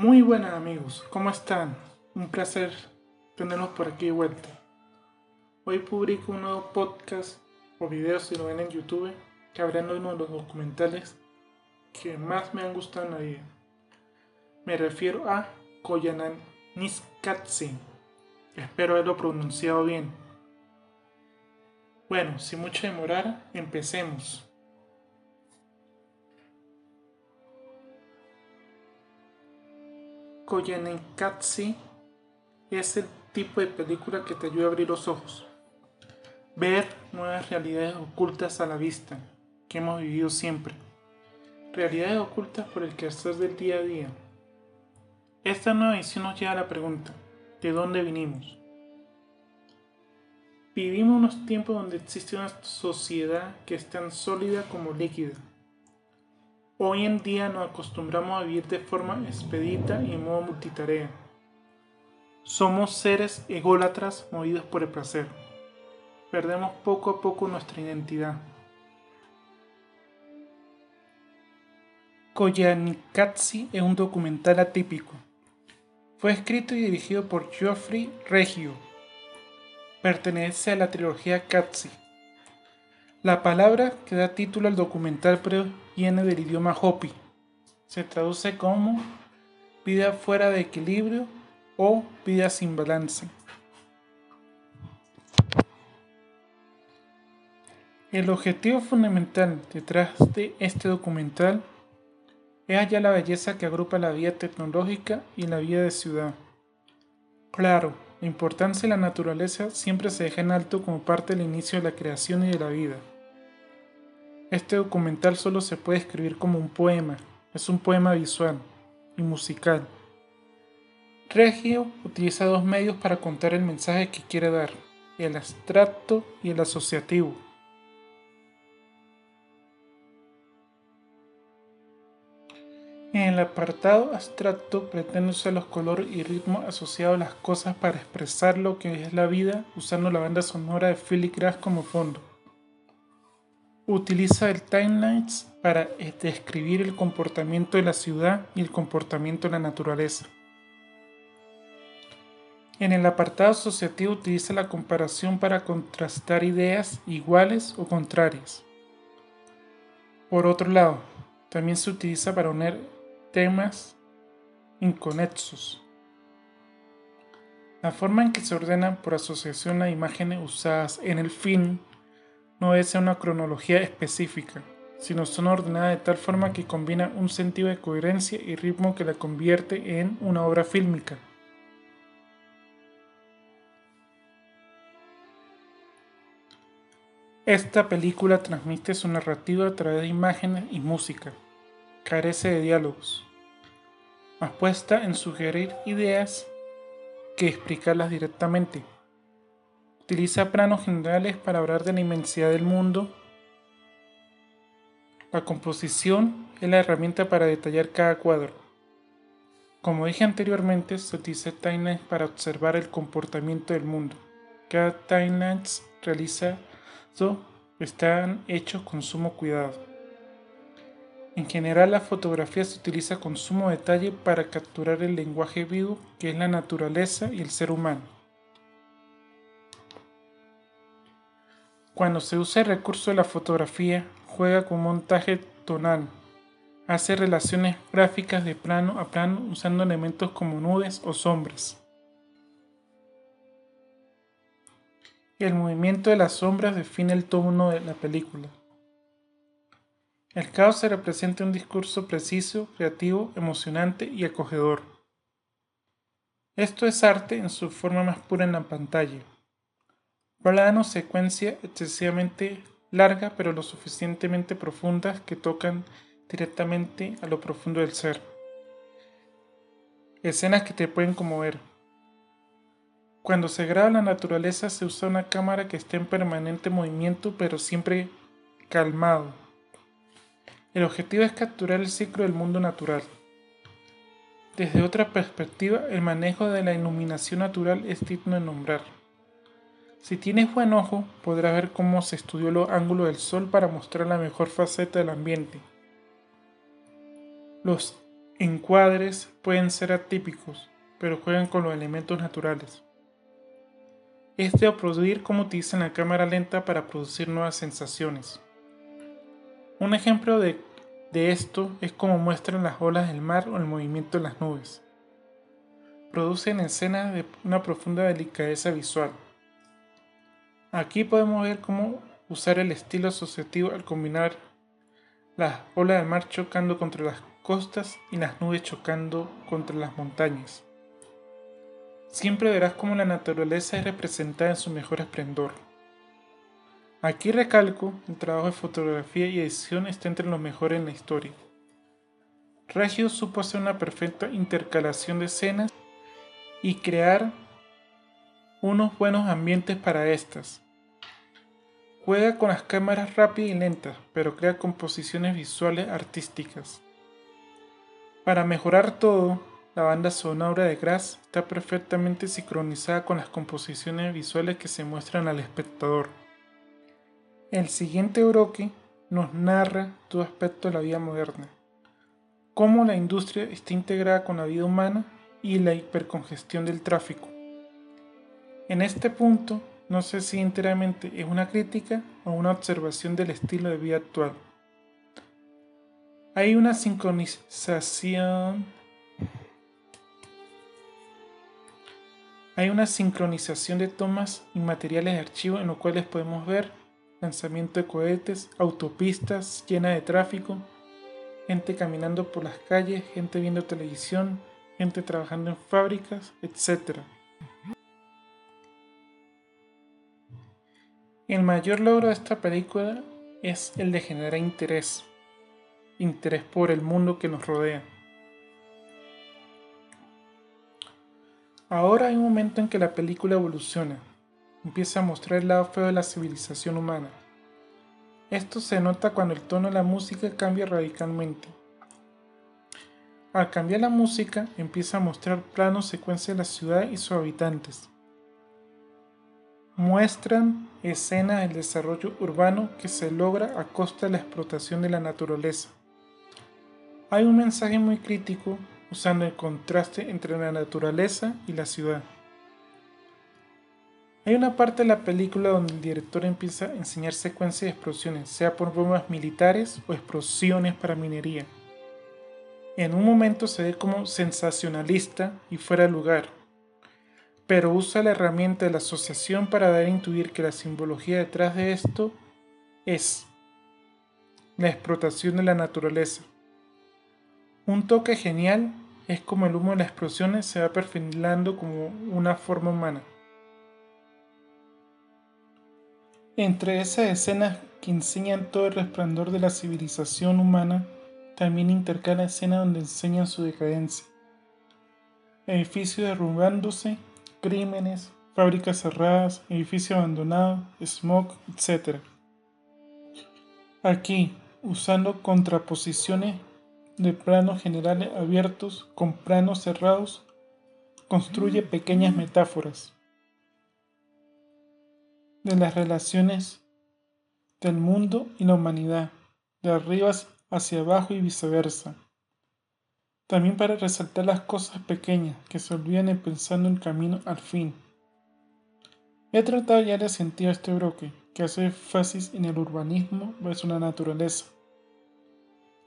Muy buenas amigos, ¿cómo están? Un placer tenerlos por aquí de vuelta. Hoy publico un nuevo podcast o video si lo ven en YouTube que de uno de los documentales que más me han gustado en la vida. Me refiero a Koyanan Niskatsi. Espero haberlo pronunciado bien. Bueno, sin mucha demora, empecemos. Koyanenkatsi es el tipo de película que te ayuda a abrir los ojos, ver nuevas realidades ocultas a la vista que hemos vivido siempre, realidades ocultas por el quehacer del día a día. Esta nueva edición nos lleva a la pregunta, ¿de dónde vinimos? Vivimos unos tiempos donde existe una sociedad que es tan sólida como líquida Hoy en día nos acostumbramos a vivir de forma expedita y en modo multitarea. Somos seres ególatras movidos por el placer. Perdemos poco a poco nuestra identidad. Koyanikatsi es un documental atípico. Fue escrito y dirigido por Geoffrey Reggio. Pertenece a la trilogía Katsi. La palabra que da título al documental viene del idioma Hopi. Se traduce como vida fuera de equilibrio o vida sin balance. El objetivo fundamental detrás de este documental es hallar la belleza que agrupa la vida tecnológica y la vida de ciudad. Claro, la importancia de la naturaleza siempre se deja en alto como parte del inicio de la creación y de la vida. Este documental solo se puede escribir como un poema, es un poema visual y musical. Regio utiliza dos medios para contar el mensaje que quiere dar, el abstracto y el asociativo. En el apartado abstracto pretende usar los colores y ritmos asociados a las cosas para expresar lo que es la vida usando la banda sonora de Philip Glass como fondo utiliza el timelines para eh, describir el comportamiento de la ciudad y el comportamiento de la naturaleza. En el apartado asociativo utiliza la comparación para contrastar ideas iguales o contrarias. Por otro lado, también se utiliza para unir temas inconexos. La forma en que se ordenan por asociación las imágenes usadas en el film no es una cronología específica, sino son ordenadas de tal forma que combinan un sentido de coherencia y ritmo que la convierte en una obra fílmica. Esta película transmite su narrativa a través de imágenes y música. Carece de diálogos. Apuesta en sugerir ideas que explicarlas directamente. Utiliza planos generales para hablar de la inmensidad del mundo. La composición es la herramienta para detallar cada cuadro. Como dije anteriormente, se utiliza timelines para observar el comportamiento del mundo. Cada timeline realizado están hechos con sumo cuidado. En general, la fotografía se utiliza con sumo detalle para capturar el lenguaje vivo que es la naturaleza y el ser humano. Cuando se usa el recurso de la fotografía, juega con montaje tonal. Hace relaciones gráficas de plano a plano usando elementos como nubes o sombras. El movimiento de las sombras define el tono de la película. El caos se representa un discurso preciso, creativo, emocionante y acogedor. Esto es arte en su forma más pura en la pantalla. Plano secuencia excesivamente larga pero lo suficientemente profundas que tocan directamente a lo profundo del ser. Escenas que te pueden conmover. Cuando se graba la naturaleza se usa una cámara que esté en permanente movimiento pero siempre calmado. El objetivo es capturar el ciclo del mundo natural. Desde otra perspectiva, el manejo de la iluminación natural es digno de nombrar. Si tienes buen ojo, podrás ver cómo se estudió los ángulos del sol para mostrar la mejor faceta del ambiente. Los encuadres pueden ser atípicos, pero juegan con los elementos naturales. Este o producir cómo utilizan la cámara lenta para producir nuevas sensaciones. Un ejemplo de, de esto es como muestran las olas del mar o el movimiento de las nubes. Producen escenas de una profunda delicadeza visual. Aquí podemos ver cómo usar el estilo asociativo al combinar las olas del mar chocando contra las costas y las nubes chocando contra las montañas. Siempre verás cómo la naturaleza es representada en su mejor esplendor. Aquí recalco, el trabajo de fotografía y edición está entre los mejores en la historia. Reggio supo hacer una perfecta intercalación de escenas y crear unos buenos ambientes para estas. Juega con las cámaras rápidas y lentas, pero crea composiciones visuales artísticas. Para mejorar todo, la banda sonora de Grass está perfectamente sincronizada con las composiciones visuales que se muestran al espectador. El siguiente broque nos narra todo aspecto de la vida moderna, cómo la industria está integrada con la vida humana y la hipercongestión del tráfico. En este punto, no sé si enteramente es una crítica o una observación del estilo de vida actual. Hay una sincronización Hay una sincronización de tomas y materiales de archivo en los cuales podemos ver lanzamiento de cohetes, autopistas llenas de tráfico, gente caminando por las calles, gente viendo televisión, gente trabajando en fábricas, etc. El mayor logro de esta película es el de generar interés, interés por el mundo que nos rodea. Ahora hay un momento en que la película evoluciona, empieza a mostrar el lado feo de la civilización humana. Esto se nota cuando el tono de la música cambia radicalmente. Al cambiar la música, empieza a mostrar planos secuencia de la ciudad y sus habitantes. Muestran escenas del desarrollo urbano que se logra a costa de la explotación de la naturaleza. Hay un mensaje muy crítico usando el contraste entre la naturaleza y la ciudad. Hay una parte de la película donde el director empieza a enseñar secuencias de explosiones, sea por bombas militares o explosiones para minería. En un momento se ve como sensacionalista y fuera de lugar, pero usa la herramienta de la asociación para dar a intuir que la simbología detrás de esto es la explotación de la naturaleza. Un toque genial es como el humo de las explosiones se va perfilando como una forma humana. Entre esas escenas que enseñan todo el resplandor de la civilización humana, también intercala escenas donde enseñan su decadencia. Edificios derrumbándose, crímenes, fábricas cerradas, edificios abandonados, smog, etc. Aquí, usando contraposiciones de planos generales abiertos con planos cerrados, construye pequeñas metáforas de las relaciones del mundo y la humanidad, de arriba hacia abajo y viceversa. También para resaltar las cosas pequeñas que se olvidan en pensando en camino al fin. He tratado ya de sentido este bloque, que hace énfasis en el urbanismo versus la naturaleza.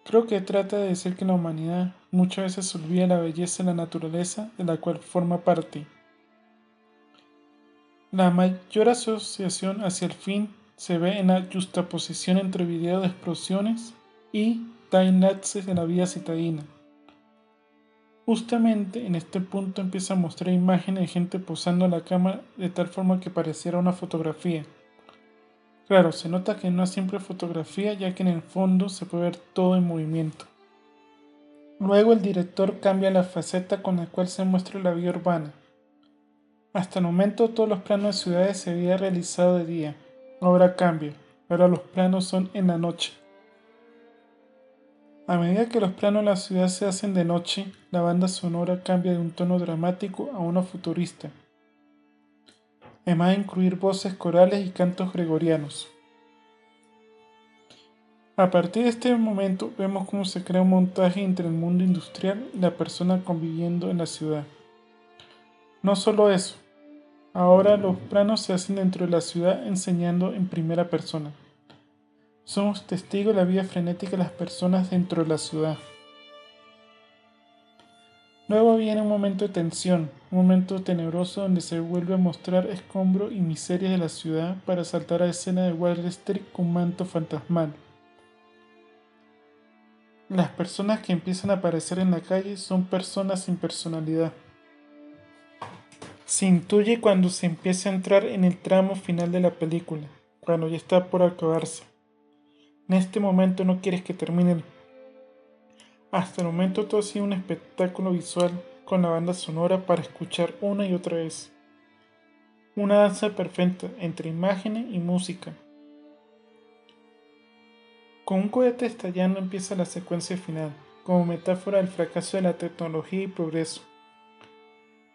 Creo que trata de decir que la humanidad muchas veces olvida la belleza de la naturaleza de la cual forma parte. La mayor asociación hacia el fin se ve en la justaposición entre videos de explosiones y time-lapses de la vida citadina. Justamente en este punto empieza a mostrar imágenes de gente posando la cámara de tal forma que pareciera una fotografía. Claro, se nota que no es siempre fotografía ya que en el fondo se puede ver todo en movimiento. Luego el director cambia la faceta con la cual se muestra la vida urbana. Hasta el momento todos los planos de ciudades se habían realizado de día. Ahora cambia. Ahora los planos son en la noche. A medida que los planos de la ciudad se hacen de noche, la banda sonora cambia de un tono dramático a uno futurista además de incluir voces corales y cantos gregorianos. A partir de este momento vemos cómo se crea un montaje entre el mundo industrial y la persona conviviendo en la ciudad. No solo eso, ahora los planos se hacen dentro de la ciudad enseñando en primera persona. Somos testigos de la vida frenética de las personas dentro de la ciudad. Luego viene un momento de tensión, un momento tenebroso donde se vuelve a mostrar escombro y miseria de la ciudad para saltar a escena de Wall Street con manto fantasmal. Las personas que empiezan a aparecer en la calle son personas sin personalidad. Se intuye cuando se empieza a entrar en el tramo final de la película, cuando ya está por acabarse. En este momento no quieres que termine. Hasta el momento todo ha sido un espectáculo visual con la banda sonora para escuchar una y otra vez. Una danza perfecta entre imágenes y música. Con un cohete estallando empieza la secuencia final, como metáfora del fracaso de la tecnología y progreso.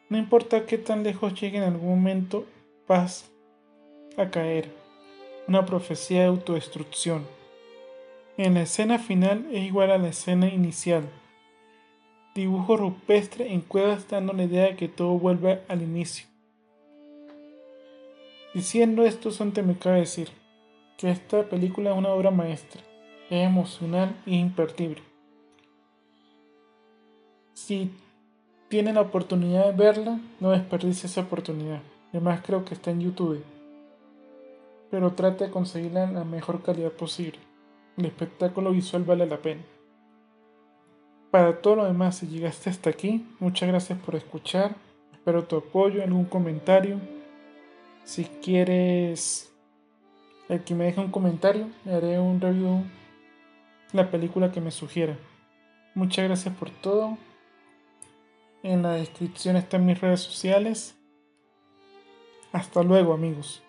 No importa qué tan lejos llegue en algún momento, vas a caer. Una profecía de autodestrucción. En la escena final es igual a la escena inicial. Dibujo rupestre en cuevas dando la idea de que todo vuelve al inicio. Diciendo esto, Sante me cabe decir que esta película es una obra maestra es emocional e imperdible. Si tiene la oportunidad de verla, no desperdicie esa oportunidad. Además creo que está en YouTube. Pero trate de conseguirla en la mejor calidad posible. El espectáculo visual vale la pena. Para todo lo demás, si llegaste hasta aquí, muchas gracias por escuchar. Espero tu apoyo, algún comentario. Si quieres el que me deje un comentario, le haré un review la película que me sugiera. Muchas gracias por todo. En la descripción están mis redes sociales. Hasta luego amigos.